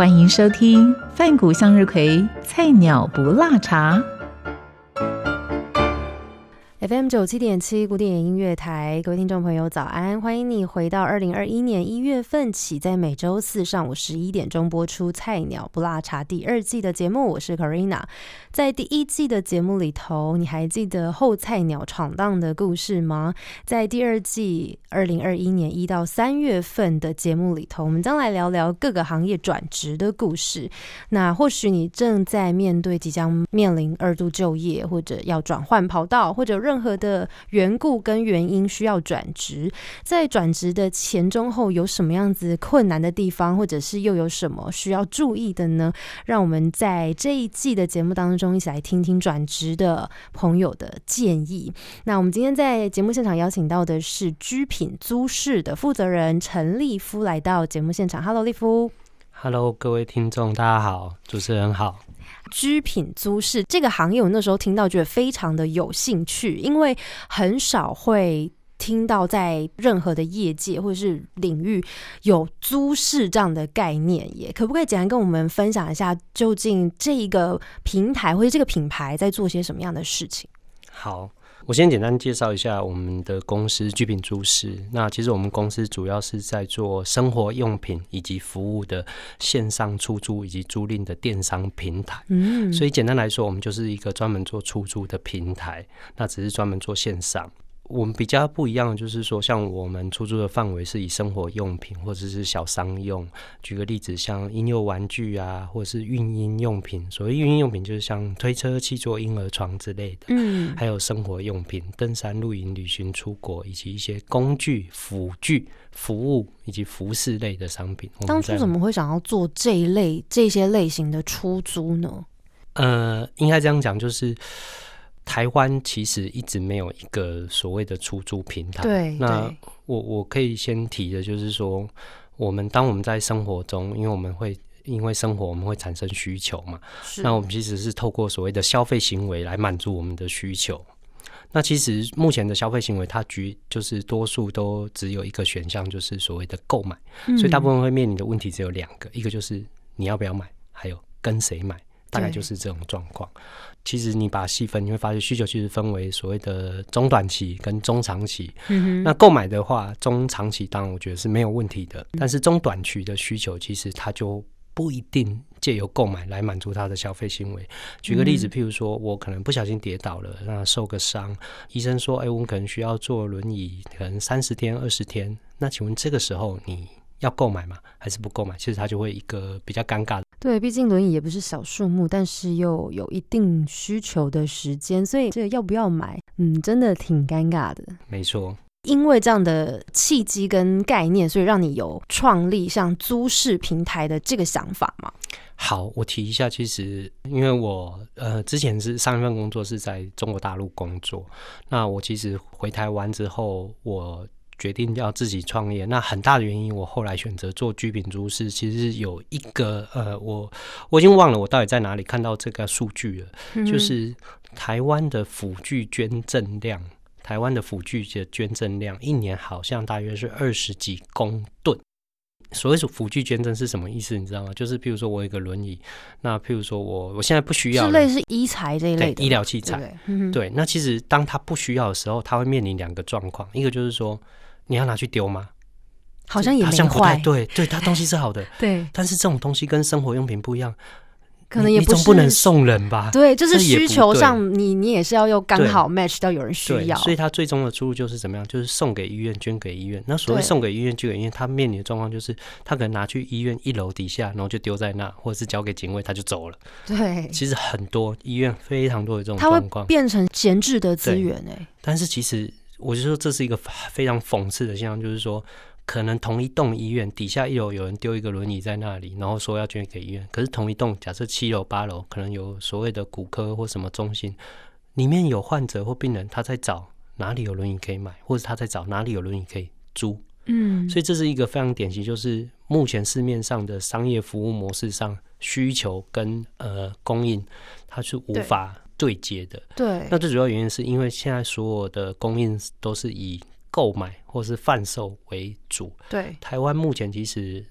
欢迎收听饭谷向日葵菜鸟不辣茶。FM 九七点七古典音乐台，各位听众朋友，早安！欢迎你回到二零二一年一月份起，在每周四上午十一点钟播出《菜鸟不辣茶》第二季的节目。我是 Karina。在第一季的节目里头，你还记得后菜鸟闯荡的故事吗？在第二季二零二一年一到三月份的节目里头，我们将来聊聊各个行业转职的故事。那或许你正在面对即将面临二度就业，或者要转换跑道，或者任何的缘故跟原因需要转职，在转职的前中后有什么样子困难的地方，或者是又有什么需要注意的呢？让我们在这一季的节目当中一起来听听转职的朋友的建议。那我们今天在节目现场邀请到的是居品租室的负责人陈立夫来到节目现场。Hello，立夫。Hello，各位听众，大家好，主持人好。居品租室这个行业，我那时候听到觉得非常的有兴趣，因为很少会听到在任何的业界或者是领域有租室这样的概念。也可不可以简单跟我们分享一下，究竟这一个平台或者这个品牌在做些什么样的事情？好。我先简单介绍一下我们的公司聚品租室。那其实我们公司主要是在做生活用品以及服务的线上出租以及租赁的电商平台。嗯，所以简单来说，我们就是一个专门做出租的平台。那只是专门做线上。我们比较不一样的就是说，像我们出租的范围是以生活用品或者是小商用。举个例子，像婴幼玩具啊，或者是孕婴用品。所谓孕婴用品，就是像推车、气座、婴儿床之类的。嗯，还有生活用品，登山、露营、旅行、出国，以及一些工具、辅具、服务以及服饰类的商品。当初怎么会想要做这一类这些类型的出租呢？呃，应该这样讲，就是。台湾其实一直没有一个所谓的出租平台。对，那我我可以先提的就是说，我们当我们在生活中，因为我们会因为生活我们会产生需求嘛，那我们其实是透过所谓的消费行为来满足我们的需求。那其实目前的消费行为，它局就是多数都只有一个选项，就是所谓的购买。所以大部分会面临的问题只有两个，一个就是你要不要买，还有跟谁买，大概就是这种状况。其实你把细分，你会发现需求其实分为所谓的中短期跟中长期。嗯那购买的话，中长期当然我觉得是没有问题的，但是中短期的需求其实它就不一定借由购买来满足他的消费行为。举个例子，譬如说我可能不小心跌倒了，那受个伤，医生说，哎，我们可能需要坐轮椅，可能三十天、二十天。那请问这个时候你要购买吗？还是不购买？其实它就会一个比较尴尬。对，毕竟轮椅也不是小数目，但是又有一定需求的时间，所以这个要不要买，嗯，真的挺尴尬的。没错，因为这样的契机跟概念，所以让你有创立像租市平台的这个想法吗？好，我提一下，其实因为我呃之前是上一份工作是在中国大陆工作，那我其实回台湾之后，我。决定要自己创业，那很大的原因，我后来选择做居品租是，其实有一个呃，我我已经忘了我到底在哪里看到这个数据了，就是台湾的辅具捐赠量，台湾的辅具的捐赠量一年好像大约是二十几公吨。所谓是辅具捐赠是什么意思？你知道吗？就是譬如说我有一个轮椅，那譬如说我我现在不需要，是类似医材这一类的医疗器材，对。那其实当他不需要的时候，他会面临两个状况，一个就是说。你要拿去丢吗？好像也没坏。对，对，它东西是好的。对，但是这种东西跟生活用品不一样，可能也总不能送人吧？对，就是需求上，你你也是要又刚好 match 到有人需要。所以它最终的出路就是怎么样？就是送给医院，捐给医院。那所谓送给医院、捐给医院，他面临的状况就是，他可能拿去医院一楼底下，然后就丢在那，或者是交给警卫，他就走了。对，其实很多医院非常多的这种状况，变成闲置的资源哎。但是其实。我就说这是一个非常讽刺的现象，就是说可能同一栋医院底下一楼有人丢一个轮椅在那里，然后说要捐给医院。可是同一栋假设七楼八楼可能有所谓的骨科或什么中心，里面有患者或病人，他在找哪里有轮椅可以买，或者他在找哪里有轮椅可以租。嗯，所以这是一个非常典型，就是目前市面上的商业服务模式上需求跟呃供应，它是无法对接的。对，那最主要原因是因为现在所有的供应都是以购买或是贩售为主。对，台湾目前其实。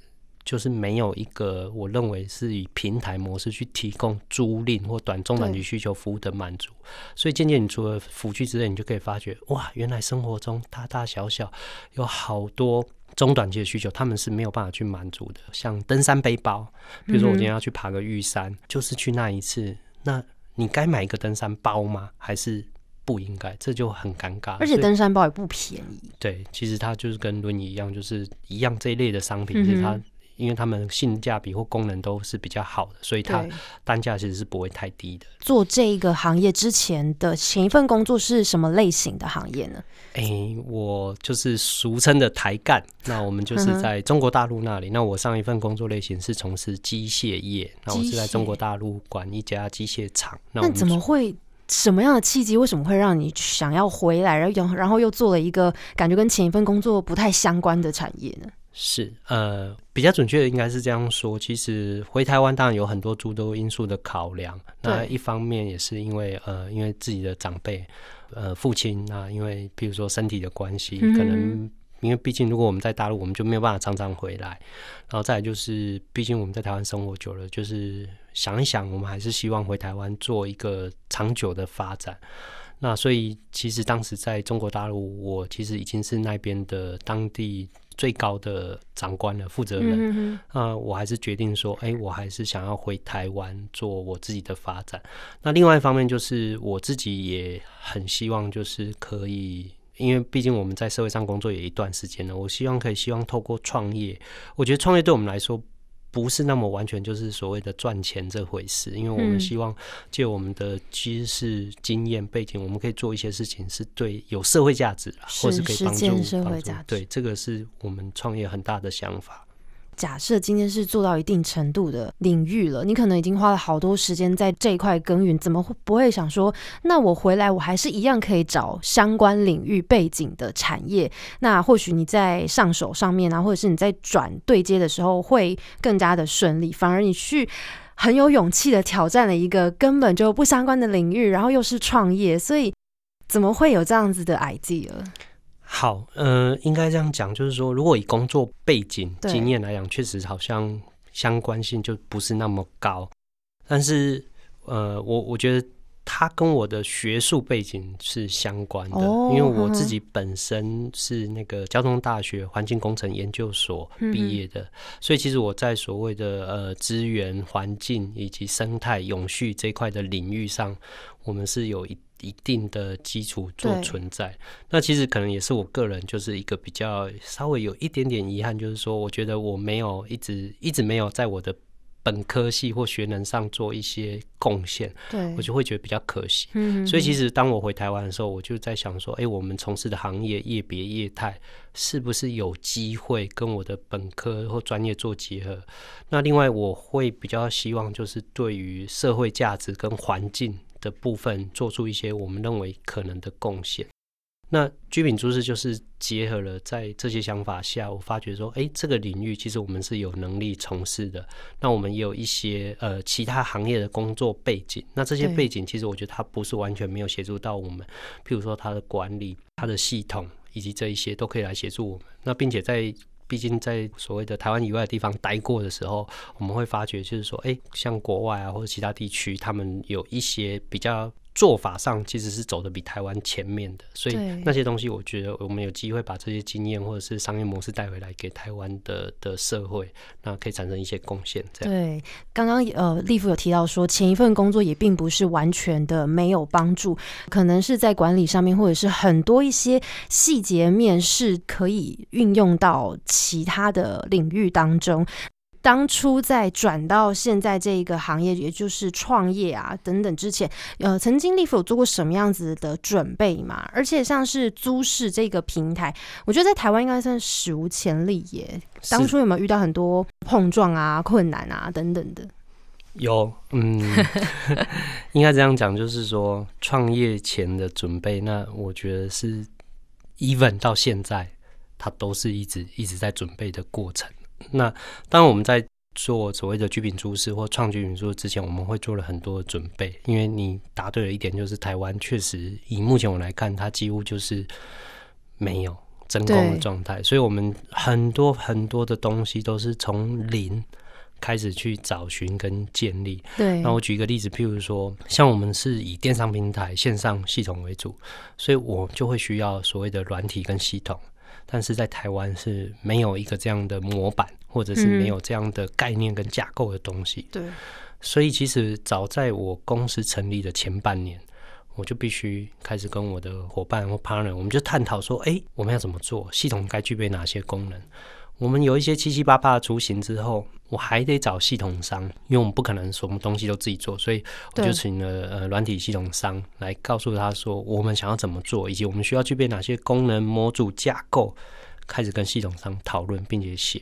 就是没有一个我认为是以平台模式去提供租赁或短中短期需求服务的满足，所以渐渐你除了辅具之类，你就可以发觉哇，原来生活中大大小小有好多中短期的需求，他们是没有办法去满足的。像登山背包，比如说我今天要去爬个玉山，就是去那一次，那你该买一个登山包吗？还是不应该？这就很尴尬。而且登山包也不便宜。对，其实它就是跟轮椅一样，就是一样这一类的商品，其实它。因为他们性价比或功能都是比较好的，所以它单价其实是不会太低的。做这个行业之前的前一份工作是什么类型的行业呢？哎，我就是俗称的台干。那我们就是在中国大陆那里。那我上一份工作类型是从事机械业。那我是在中国大陆管一家机械厂。那怎么会？什么样的契机？为什么会让你想要回来？然后然后又做了一个感觉跟前一份工作不太相关的产业呢？是呃，比较准确的应该是这样说。其实回台湾当然有很多诸多因素的考量。那一方面也是因为呃，因为自己的长辈，呃，父亲那因为比如说身体的关系，可能因为毕竟如果我们在大陆，我们就没有办法常常回来。然后再就是，毕竟我们在台湾生活久了，就是想一想，我们还是希望回台湾做一个长久的发展。那所以其实当时在中国大陆，我其实已经是那边的当地。最高的长官的负责人，啊，我还是决定说，哎，我还是想要回台湾做我自己的发展。那另外一方面就是我自己也很希望，就是可以，因为毕竟我们在社会上工作也一段时间了，我希望可以希望透过创业，我觉得创业对我们来说。不是那么完全就是所谓的赚钱这回事，因为我们希望借我们的知识、经验、背景，我们可以做一些事情是对有社会价值，或是可以帮助社会价值。对，这个是我们创业很大的想法。假设今天是做到一定程度的领域了，你可能已经花了好多时间在这一块耕耘，怎么会不会想说，那我回来我还是一样可以找相关领域背景的产业？那或许你在上手上面啊，或者是你在转对接的时候会更加的顺利，反而你去很有勇气的挑战了一个根本就不相关的领域，然后又是创业，所以怎么会有这样子的 idea？好，呃，应该这样讲，就是说，如果以工作背景经验来讲，确实好像相关性就不是那么高。但是，呃，我我觉得它跟我的学术背景是相关的，因为我自己本身是那个交通大学环境工程研究所毕业的，所以其实我在所谓的呃资源环境以及生态永续这块的领域上，我们是有一。一定的基础做存在，那其实可能也是我个人就是一个比较稍微有一点点遗憾，就是说，我觉得我没有一直一直没有在我的本科系或学能上做一些贡献，对我就会觉得比较可惜。嗯，所以其实当我回台湾的时候，我就在想说，哎，我们从事的行业业别业态是不是有机会跟我的本科或专业做结合？那另外，我会比较希望就是对于社会价值跟环境。的部分做出一些我们认为可能的贡献。那居品株式就是结合了在这些想法下，我发觉说，哎，这个领域其实我们是有能力从事的。那我们也有一些呃其他行业的工作背景。那这些背景其实我觉得它不是完全没有协助到我们，譬如说它的管理、它的系统以及这一些都可以来协助我们。那并且在毕竟在所谓的台湾以外的地方待过的时候，我们会发觉，就是说，哎，像国外啊或者其他地区，他们有一些比较。做法上其实是走的比台湾前面的，所以那些东西我觉得我们有机会把这些经验或者是商业模式带回来给台湾的的社会，那可以产生一些贡献。这样对，刚刚呃，立夫有提到说前一份工作也并不是完全的没有帮助，可能是在管理上面或者是很多一些细节面是可以运用到其他的领域当中。当初在转到现在这一个行业，也就是创业啊等等之前，呃，曾经立否有做过什么样子的准备嘛？而且像是租市这个平台，我觉得在台湾应该算史无前例耶。当初有没有遇到很多碰撞啊、困难啊等等的？有，嗯，应该这样讲，就是说创业前的准备，那我觉得是 even 到现在，它都是一直一直在准备的过程。那当我们在做所谓的居品珠饰或创居品珠之前，我们会做了很多的准备。因为你答对了一点，就是台湾确实以目前我来看，它几乎就是没有真空的状态，所以我们很多很多的东西都是从零开始去找寻跟建立。对，那我举一个例子，譬如说，像我们是以电商平台线上系统为主，所以我就会需要所谓的软体跟系统。但是在台湾是没有一个这样的模板，或者是没有这样的概念跟架构的东西。对，所以其实早在我公司成立的前半年，我就必须开始跟我的伙伴或 partner，我们就探讨说，哎，我们要怎么做？系统该具备哪些功能？我们有一些七七八八的雏形之后，我还得找系统商，因为我们不可能什么东西都自己做，所以我就请了呃软体系统商来告诉他说，我们想要怎么做，以及我们需要具备哪些功能模组架构，开始跟系统商讨论，并且写。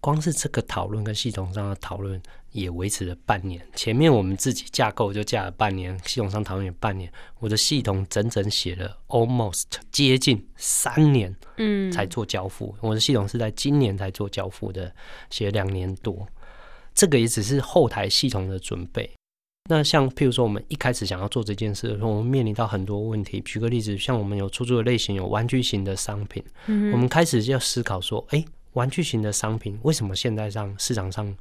光是这个讨论跟系统上的讨论也维持了半年。前面我们自己架构就架了半年，系统上讨论也半年。我的系统整整写了 almost 接近三年，嗯，才做交付。我的系统是在今年才做交付的，写了两年多。这个也只是后台系统的准备。那像譬如说，我们一开始想要做这件事的时候，我们面临到很多问题。举个例子，像我们有出租的类型，有玩具型的商品，嗯，我们开始就要思考说，哎。玩具型的商品为什么现在上市场上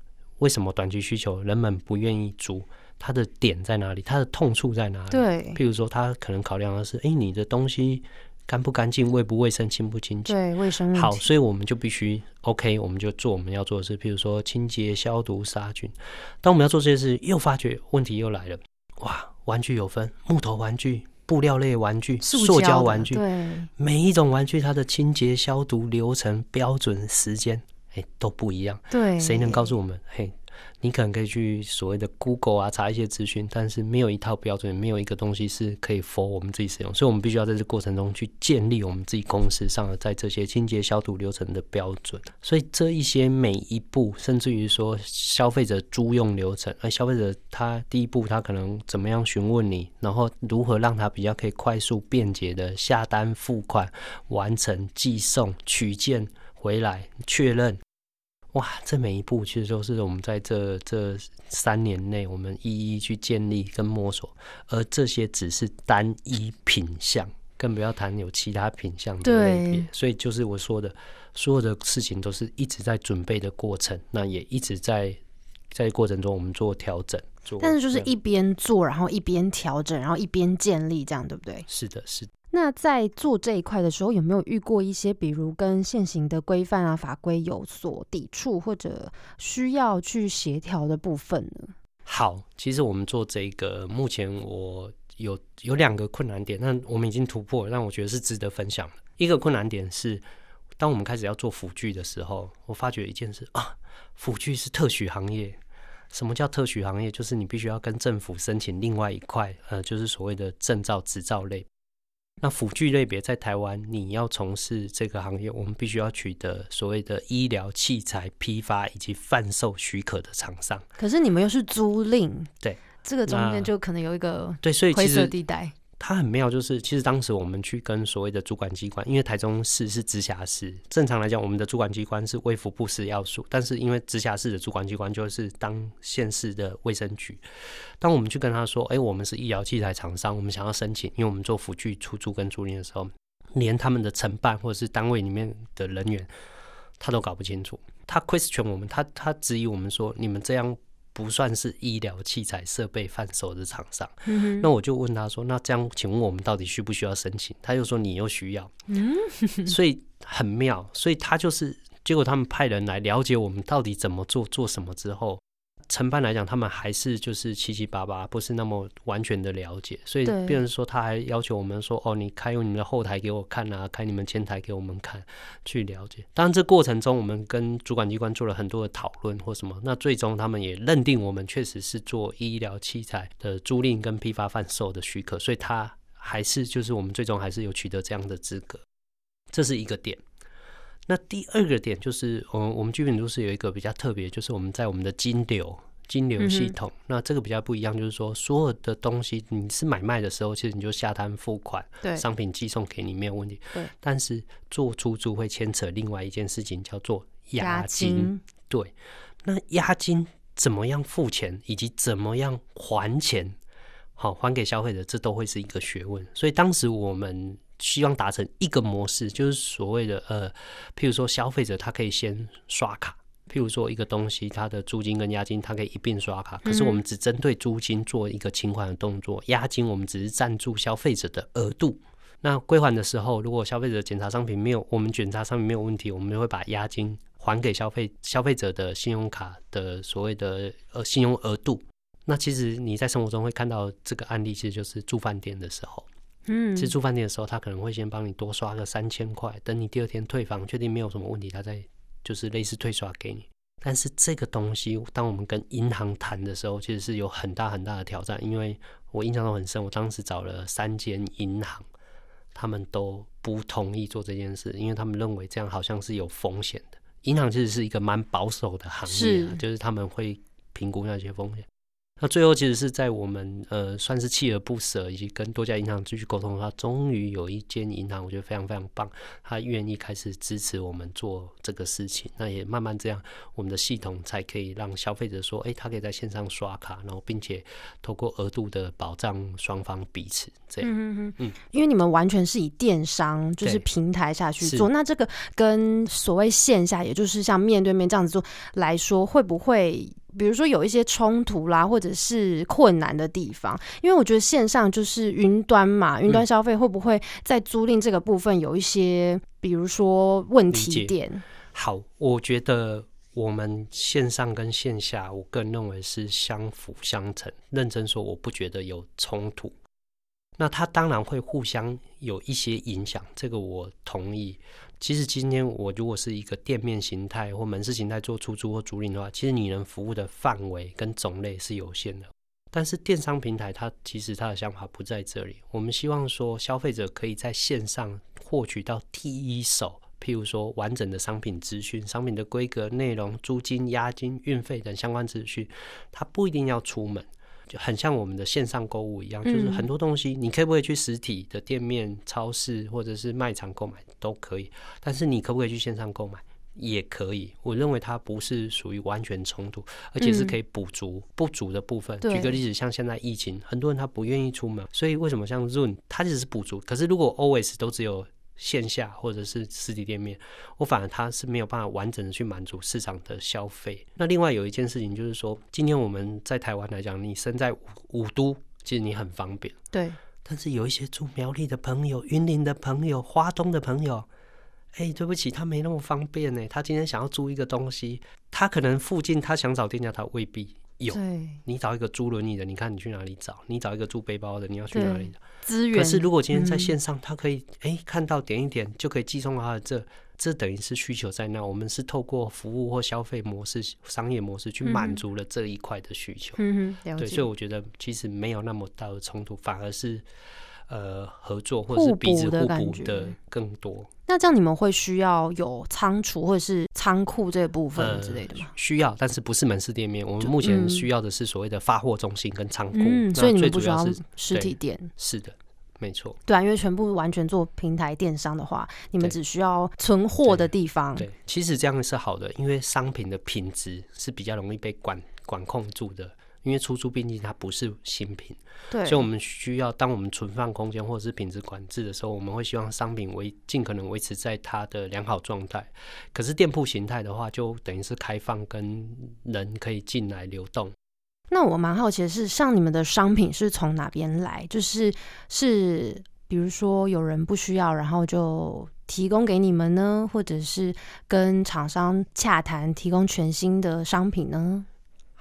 为什么短期需求人们不愿意租？它的点在哪里？它的痛处在哪里？对，譬如说，他可能考量的是：哎，你的东西干不干净、卫不卫生、清不清洁？对，卫生好，所以我们就必须 OK，我们就做我们要做的事，譬如说清洁、消毒、杀菌。当我们要做这些事，又发觉问题又来了。哇，玩具有分木头玩具。布料类玩具、塑胶玩具，对每一种玩具，它的清洁消毒流程、标准时间，哎，都不一样。对，谁能告诉我们？嘿。你可能可以去所谓的 Google 啊查一些资讯，但是没有一套标准，没有一个东西是可以 for 我们自己使用，所以我们必须要在这过程中去建立我们自己公司上的在这些清洁消毒流程的标准。所以这一些每一步，甚至于说消费者租用流程，而消费者他第一步他可能怎么样询问你，然后如何让他比较可以快速便捷的下单付款、完成寄送、取件回来确认。哇，这每一步其实都是我们在这这三年内，我们一一去建立跟摸索，而这些只是单一品相，更不要谈有其他品相的类别。所以就是我说的，所有的事情都是一直在准备的过程，那也一直在在过程中我们做调整。做，但是就是一边做，然后一边调整，然后一边建立，这样对不对？是的，是。那在做这一块的时候，有没有遇过一些，比如跟现行的规范啊、法规有所抵触，或者需要去协调的部分呢？好，其实我们做这个，目前我有有两个困难点，那我们已经突破，让我觉得是值得分享的。一个困难点是，当我们开始要做辅具的时候，我发觉一件事啊，辅具是特许行业。什么叫特许行业？就是你必须要跟政府申请另外一块，呃，就是所谓的证照、执照类。那辅具类别在台湾，你要从事这个行业，我们必须要取得所谓的医疗器材批发以及贩售许可的厂商。可是你们又是租赁，对，这个中间就可能有一个对，所以灰色地带。它很妙，就是其实当时我们去跟所谓的主管机关，因为台中市是直辖市，正常来讲，我们的主管机关是卫福部市要素，但是因为直辖市的主管机关就是当县市的卫生局。当我们去跟他说：“哎，我们是医疗器材厂商，我们想要申请，因为我们做辅具出租跟租赁的时候，连他们的承办或者是单位里面的人员，他都搞不清楚。他 question 我们，他他质疑我们说：你们这样。”不算是医疗器材设备贩售的厂商，那我就问他说：“那这样，请问我们到底需不需要申请？”他就说：“你又需要。”所以很妙，所以他就是结果他们派人来了解我们到底怎么做，做什么之后，承办来讲，他们还是就是七七八八，不是那么完全的了解，所以对变成说他还要求我们说，哦，你开你们的后台给我看啊，开你们前台给我们看，去了解。当然，这过程中我们跟主管机关做了很多的讨论或什么，那最终他们也认定我们确实是做医疗器材的租赁跟批发贩售的许可，所以他还是就是我们最终还是有取得这样的资格，这是一个点。那第二个点就是，我我们居品都是有一个比较特别，就是我们在我们的金流金流系统，那这个比较不一样，就是说所有的东西你是买卖的时候，其实你就下单付款，对商品寄送给你没有问题。对，但是做出租会牵扯另外一件事情，叫做押押。金对，那押金怎么样付钱，以及怎么样还钱，好还给消费者，这都会是一个学问。所以当时我们希望达成一个模式，就是所谓的呃，譬如说消费者他可以先刷卡。譬如说，一个东西它的租金跟押金，它可以一并刷卡，可是我们只针对租金做一个清款的动作，押金我们只是赞助消费者的额度。那归还的时候，如果消费者检查商品没有，我们检查商品没有问题，我们就会把押金还给消费消费者的信用卡的所谓的呃信用额度。那其实你在生活中会看到这个案例，其实就是住饭店的时候，嗯其实住饭店的时候，他可能会先帮你多刷个三千块，等你第二天退房，确定没有什么问题，他再就是类似退刷给你。但是这个东西，当我们跟银行谈的时候，其实是有很大很大的挑战，因为我印象中很深，我当时找了三间银行，他们都不同意做这件事，因为他们认为这样好像是有风险的。银行其实是一个蛮保守的行业、啊，是就是他们会评估那些风险。那最后其实是在我们呃算是锲而不舍，以及跟多家银行继续沟通的话，终于有一间银行，我觉得非常非常棒，他愿意开始支持我们做这个事情。那也慢慢这样，我们的系统才可以让消费者说，哎、他可以在线上刷卡，然后并且透过额度的保障双方彼此这样。嗯嗯嗯嗯，因为你们完全是以电商就是平台下去做，那这个跟所谓线下，也就是像面对面这样子做来说，会不会？比如说有一些冲突啦，或者是困难的地方，因为我觉得线上就是云端嘛，云端嗯消费会不会在租赁这个部分有一些，比如说问题点？好，我觉得我们线上跟线下，我个人认为是相辅相成。认真说，我不觉得有冲突。那它当然会互相有一些影响，这个我同意。其实今天我如果是一个店面形态或门市形态做出租或租赁的话，其实你能服务的范围跟种类是有限的。但是电商平台它其实它的想法不在这里，我们希望说消费者可以在线上获取到第一手，譬如说完整的商品资讯、商品的规格、内容、租金、押金、运费等相关资讯，它不一定要出门。就很像我们的线上购物一样，就是嗯很多东西你可不可以去实体的店面、超市或者是卖场购买都可以，但是你可不可以去线上购买也可以。我认为它不是属于完全冲突，而且是可以补足不足的部分。对举个例子，像现在疫情，很多人他不愿意出门，所以为什么像 Zoom 它只是补足？可是如果 always 都只有线下或者是实体店面，我反而它是没有办法完整的去满足市场的消费。那另外有一件事情就是说，今天我们在台湾来讲，你身在五五都，其实你很方便。对，但是有一些住苗栗的朋友、云林的朋友、花东的朋友，哎、对不起，他没那么方便呢。他今天想要租一个东西，他可能附近他想找店家，他未必有。对，你找一个租轮椅的，你看你去哪里找？你找一个租背包的，你要去哪里找？资源。可是如果今天在嗯线上，他可以哎、看到点一点就可以寄送到他的这，这等于是需求在那。我们是透过服务或消费模式、商业模式去满足了这一块的需求。嗯哼，对，所以。我觉得其实没有那么大的冲突，反而是呃合作或者是彼此互补的更多。那这样你们会需要有仓储或者是仓库这部分呃之类的吗？需要，但是不是门市店面。我们目前嗯需要的是所谓的发货中心跟仓库。嗯，所以你们不需要实体店，是的，没错。对啊，因为全部完全做平台电商的话，你们只需要存货的地方。对，其实这样是好的，因为商品的品质是比较容易被管管控住的。因为出租毕竟它不是新品，对，所以我们需要当我们存放空间或者是品质管制的时候，我们会希望商品维尽可能维持在它的良好状态。可是店铺形态的话，就等于是开放跟人可以进来流动。那我蛮好奇的是，像你们的商品是从哪边来？就是是，比如说有人不需要，然后就提供给你们呢，或者是跟厂商洽谈提供全新的商品呢？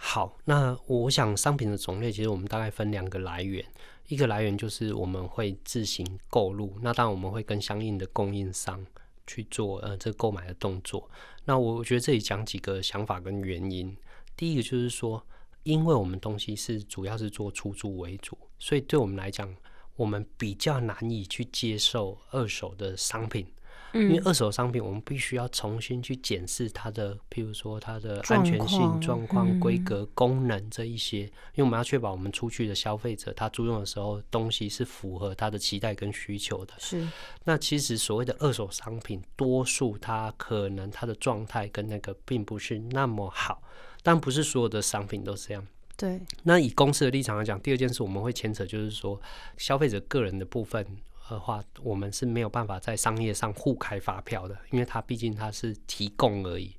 好，那我想商品的种类其实我们大概分两个来源，一个来源就是我们会自行购入，那当然我们会跟相应的供应商去做呃这购买的动作。那我觉得这里讲几个想法跟原因，第一个就是说，因为我们东西是主要是做出租为主，所以对我们来讲，我们比较难以去接受二手的商品。因为二手商品，我们必须要重新去检视它的，譬如说它的安全性状况、规格、功能这一些，因为我们要确保我们出去的消费者他租用的时候，东西是符合他的期待跟需求的。是。那其实所谓的二手商品，多数它可能它的状态跟那个并不是那么好，但不是所有的商品都是这样。对。那以公司的立场来讲，第二件事我们会牵扯，就是说消费者个人的部分。的话，我们是没有办法在商业上互开发票的，因为它毕竟它是提供而已。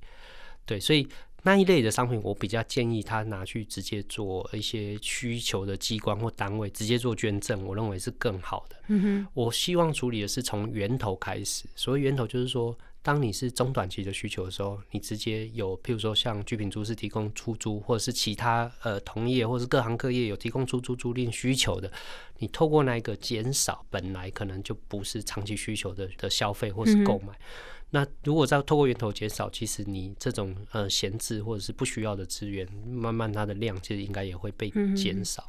对，所以那一类的商品，我比较建议他拿去直接做一些需求的机关或单位直接做捐赠，我认为是更好的。嗯哼，我希望处理的是从源头开始，所谓源头就是说。当你是中短期的需求的时候，你直接有，譬如说像居品租是提供出租，或者是其他呃同业或者是各行各业有提供出租租赁需求的，你透过那一个减少本来可能就不是长期需求的的消费或是购买，那如果再透过源头减少，其实你这种呃闲置或者是不需要的资源，慢慢它的量其实应该也会被减少。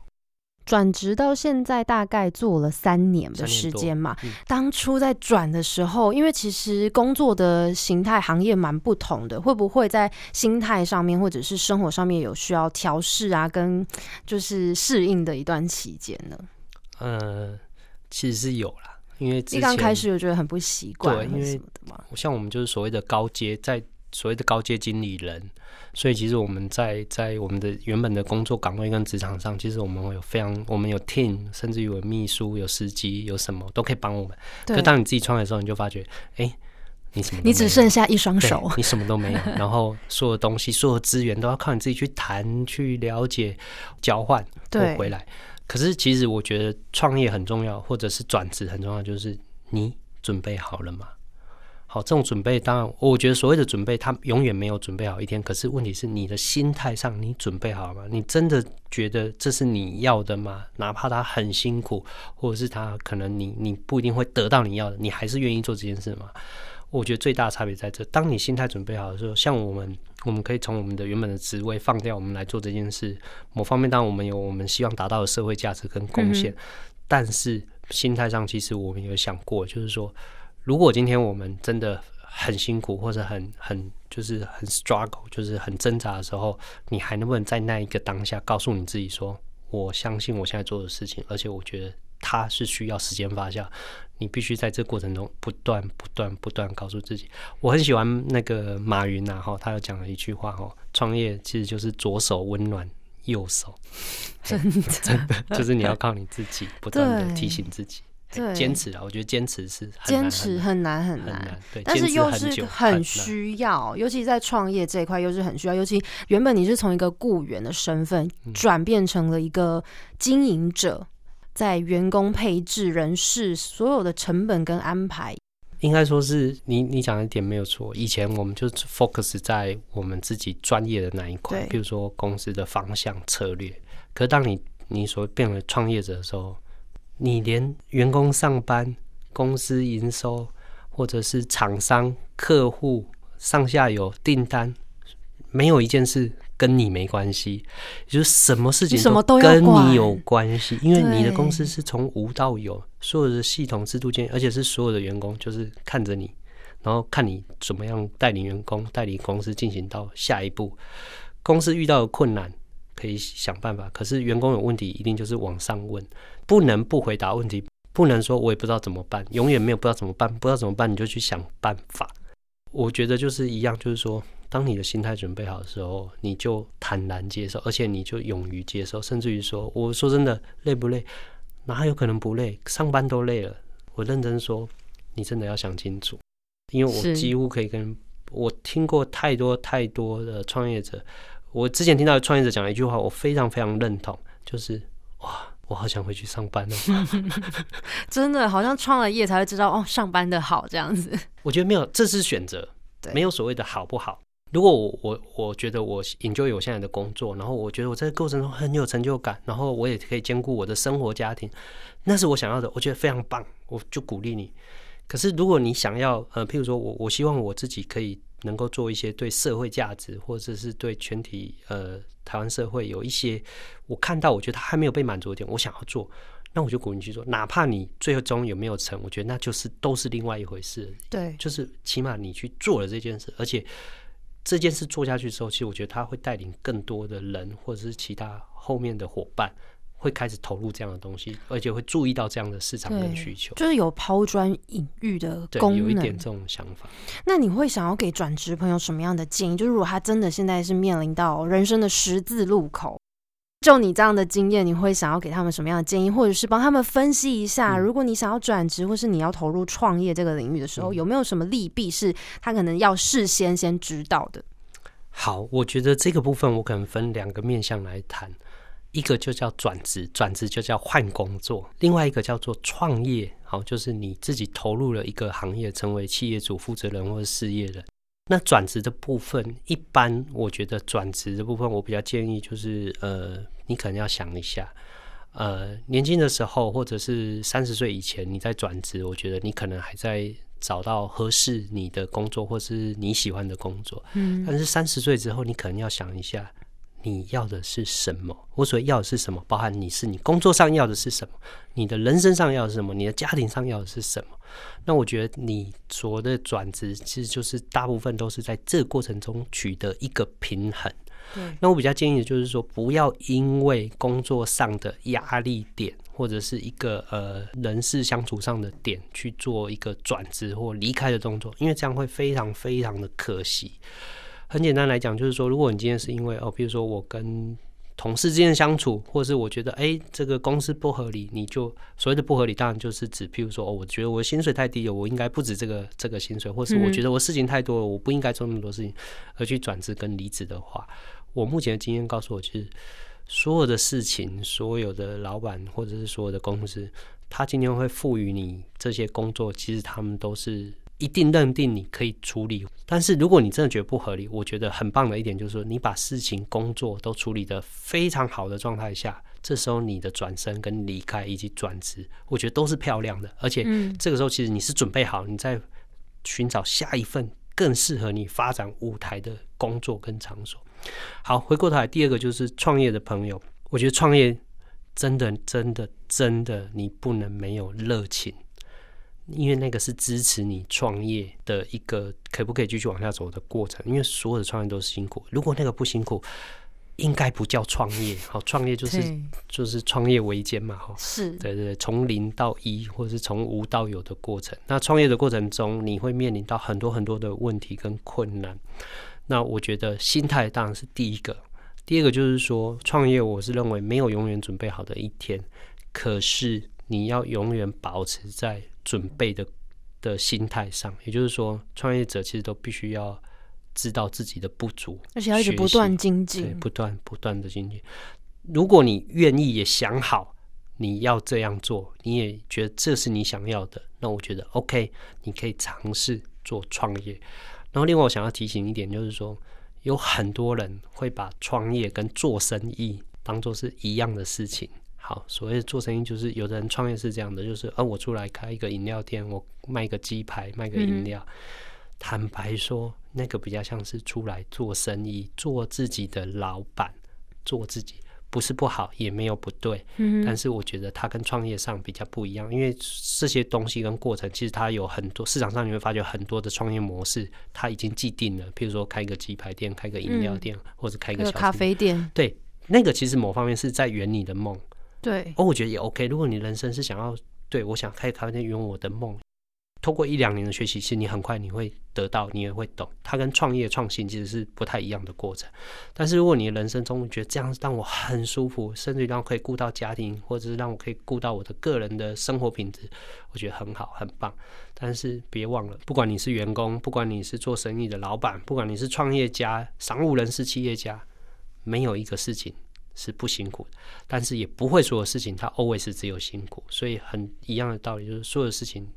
转职到现在大概做了三年的时间嘛。当初在转的时候，因为其实工作的形态、行业蛮不同的，会不会在心态上面或者是生活上面有需要调试啊，跟就是适应的一段期间呢？呃，其实是有啦，因为一刚开始我觉得很不习惯，对，因为像我们就是所谓的高阶在。所谓的高阶经理人，所以其实我们在在我们的原本的工作岗位跟职场上，其实我们会有非常，我们有 team，甚至有秘书、有司机，有什么都可以帮我们。就当你自己创业的时候，你就发觉，哎，你什么？你只剩下一双手，你什么都没有。然后所有东西、所有资源都要靠你自己去谈、去了解、交换，对，回来。可是其实我觉得创业很重要，或者是转职很重要，就是你准备好了吗？好，这种准备当然，我觉得所谓的准备，他永远没有准备好一天。可是问题是，你的心态上，你准备好了吗？你真的觉得这是你要的吗？哪怕他很辛苦，或者是他可能你你不一定会得到你要的，你还是愿意做这件事吗？我觉得最大的差别在这：当你心态准备好的时候，像我们，我们可以从我们的原本的职位放掉，我们来做这件事。某方面，当然我们有我们希望达到的社会价值跟贡献，但是心态上，其实我们有想过，就是说。如果今天我们真的很辛苦，或者很很就是很 struggle，就是很挣扎的时候，你还能不能在那一个当下告诉你自己说：“我相信我现在做的事情，而且我觉得它是需要时间发酵。”你必须在这过程中不断、不断、不断告诉自己。我很喜欢那个马云呐，哈，他有讲了一句话，哈，创业其实就是左手温暖右手，真的真的就是你要靠你自己，不断的提醒自己。对，坚持啊！我觉得坚持是坚持很难很难，对，但是又是很需要，尤其在创业这一块又是很需要。尤其原本你是从一个雇员的身份转变成了一个经营者，在员工配置、人事所有的成本跟安排，应该说是你你讲的点没有错。以前我们就 focus 在我们自己专业的那一块，比如说公司的方向策略。可是当你你所变为创业者的时候，你连员工上班、公司营收，或者是厂商、客户、上下游订单，没有一件事跟你没关系，就是什么事情都跟你有关系，因为你的公司是从无到有，所有的系统制度建，而且是所有的员工就是看着你，然后看你怎么样带领员工、带领公司进行到下一步。公司遇到的困难可以想办法，可是员工有问题一定就是往上问。不能不回答问题，不能说我也不知道怎么办，永远没有不知道怎么办，不知道怎么办你就去想办法。我觉得就是一样，就是说，当你的心态准备好的时候，你就坦然接受，而且你就勇于接受，甚至于说，我说真的，累不累？哪有可能不累？上班都累了。我认真说，你真的要想清楚，因为我几乎可以跟我听过太多太多的创业者，我之前听到创业者讲了一句话，我非常非常认同，就是哇。我好想回去上班哦！真的，好像创了业才会知道哦，上班的好这样子。我觉得没有，这是选择，没有所谓的好不好。如果我我我觉得我研究有现在的工作，然后我觉得我在过程中很有成就感，然后我也可以兼顾我的生活家庭，那是我想要的，我觉得非常棒，我就鼓励你。可是如果你想要呃，譬如说我我希望我自己可以能够做一些对社会价值，或者是对全体呃台湾社会有一些我看到我觉得还没有被满足的点，我想要做。那我就鼓励你去做，哪怕你最终有没有成，我觉得那就是都是另外一回事。对，就是起码你去做了这件事，而且这件事做下去之后，其实我觉得他会带领更多的人，或者是其他后面的伙伴，会开始投入这样的东西，而且会注意到这样的市场跟需求，就是有抛砖引玉的功能，有一点这种想法。那你会想要给转职朋友什么样的建议？就是如果他真的现在是面临到人生的十字路口。就你这样的经验，你会想要给他们什么样的建议，或者是帮他们分析一下，如果你想要转职，或是你要投入创业这个领域的时候，有没有什么利弊是他可能要事先先知道的？好，我觉得这个部分我可能分两个面向来谈，一个就叫转职，转职就叫换工作；另外一个叫做创业，好，就是你自己投入了一个行业，成为企业主、负责人或者事业人。那转职的部分，一般我觉得转职的部分，我比较建议就是，呃，你可能要想一下，呃，年轻的时候或者是三十岁以前你在转职，我觉得你可能还在找到合适你的工作或是你喜欢的工作，嗯，但是三十岁之后，你可能要想一下。你要的是什么？我所要的是什么？包含你是你工作上要的是什么？你的人生上要的是什么？你的家庭上要的是什么？那我觉得你所谓的转职，其实就是大部分都是在这个过程中取得一个平衡。那我比较建议的就是说，不要因为工作上的压力点，或者是一个呃人事相处上的点去做一个转职或离开的动作，因为这样会非常非常的可惜。很简单来讲，就是说，如果你今天是因为哦，比如说我跟同事之间相处，或者是我觉得哎，这个公司不合理，你就所谓的不合理，当然就是指，譬如说哦，我觉得我薪水太低了，我应该不止这个这个薪水，或是我觉得我事情太多了，我不应该做那么多事情，而去转职跟离职的话，我目前的经验告诉我，其实所有的事情，所有的老板或者是所有的公司，他今天会赋予你这些工作，其实他们都是。一定认定你可以处理，但是如果你真的觉得不合理，我觉得很棒的一点就是说，你把事情、工作都处理得非常好的状态下，这时候你的转身跟离开以及转职，我觉得都是漂亮的。而且这个时候其实你是准备好，你在寻找下一份更适合你发展舞台的工作跟场所。好，回过头来，第二个就是创业的朋友，我觉得创业真的、真的、真的，你不能没有热情。因为那个是支持你创业的一个可不可以继续往下走的过程。因为所有的创业都是辛苦，如果那个不辛苦，应该不叫创业。好，创业就是就是创业维艰嘛。哈，是对对，从零到一，或者是从无到有的过程。那创业的过程中，你会面临到很多很多的问题跟困难。那我觉得心态当然是第一个，第二个就是说，创业我是认为没有永远准备好的一天，可是你要永远保持在。准备的的心态上，也就是说，创业者其实都必须要知道自己的不足，而且要一直不断精进，不断不断的精进。如果你愿意也想好你要这样做，你也觉得这是你想要的，那我觉得 OK，你可以尝试做创业。然后，另外我想要提醒一点，就是说，有很多人会把创业跟做生意当做是一样的事情。好，所谓做生意就是有的人创业是这样的，就是呃，我出来开一个饮料店，我卖个鸡排，卖个饮料。坦白说，那个比较像是出来做生意，做自己的老板，做自己不是不好，也没有不对。嗯，但是我觉得它跟创业上比较不一样，因为这些东西跟过程，其实它有很多市场上你会发觉很多的创业模式，它已经既定了。譬如说开个鸡排店，开个饮料店，或者开个咖啡店。对，那个其实某方面是在圆你的梦。对，哦，我觉得也 OK。如果你人生是想要对我想开咖啡店圆我的梦，通过一两年的学习，其实你很快你会得到，你也会懂。它跟创业创新其实是不太一样的过程。但是如果你人生中觉得这样让我很舒服，甚至让我可以顾到家庭，或者是让我可以顾到我的个人的生活品质，我觉得很好很棒。但是别忘了，不管你是员工，不管你是做生意的老板，不管你是创业家、商务人士、企业家，没有一个事情。是不辛苦的，但是也不会所有事情它 always 只有辛苦，所以很一样的道理，就是所有事情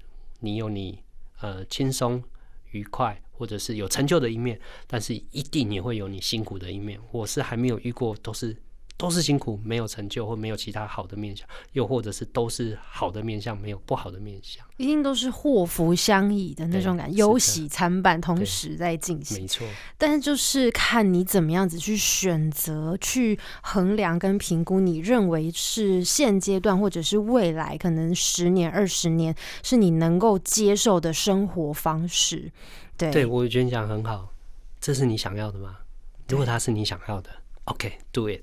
你有你呃轻松愉快，或者是有成就的一面，但是一定也会有你辛苦的一面。我是还没有遇过，都是。都是辛苦，没有成就或没有其他好的面相，又或者是都是好的面相，没有不好的面相，一定都是祸福相倚的那种感，忧喜参半，同时在进行。没错，但是就是看你怎么样子去选择、去衡量跟评估，你认为是现阶段或者是未来可能十年、二十年是你能够接受的生活方式。对，对我觉得你讲很好，这是你想要的吗？如果它是你想要的，OK，do it。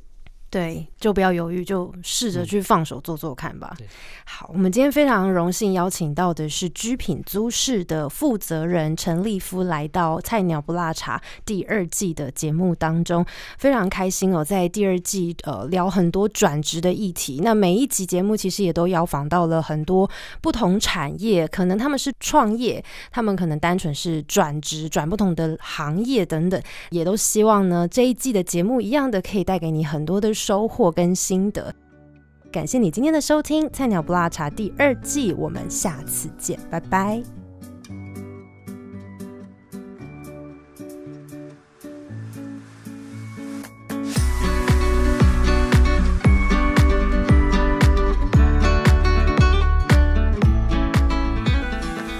对，就不要犹豫，就试着去放手做做看吧。好，我们今天非常荣幸邀请到的是居品租室的负责人陈立夫来到《菜鸟不辣茶》第二季的节目当中，非常开心哦，在第二季呃聊很多转职的议题。那每一集节目其实也都邀访到了很多不同产业，可能他们是创业，他们可能单纯是转职转不同的行业等等，也都希望呢这一季的节目一样的可以带给你很多的。收获跟心得，感谢你今天的收听《菜鸟不辣茶》第二季，我们下次见，拜拜。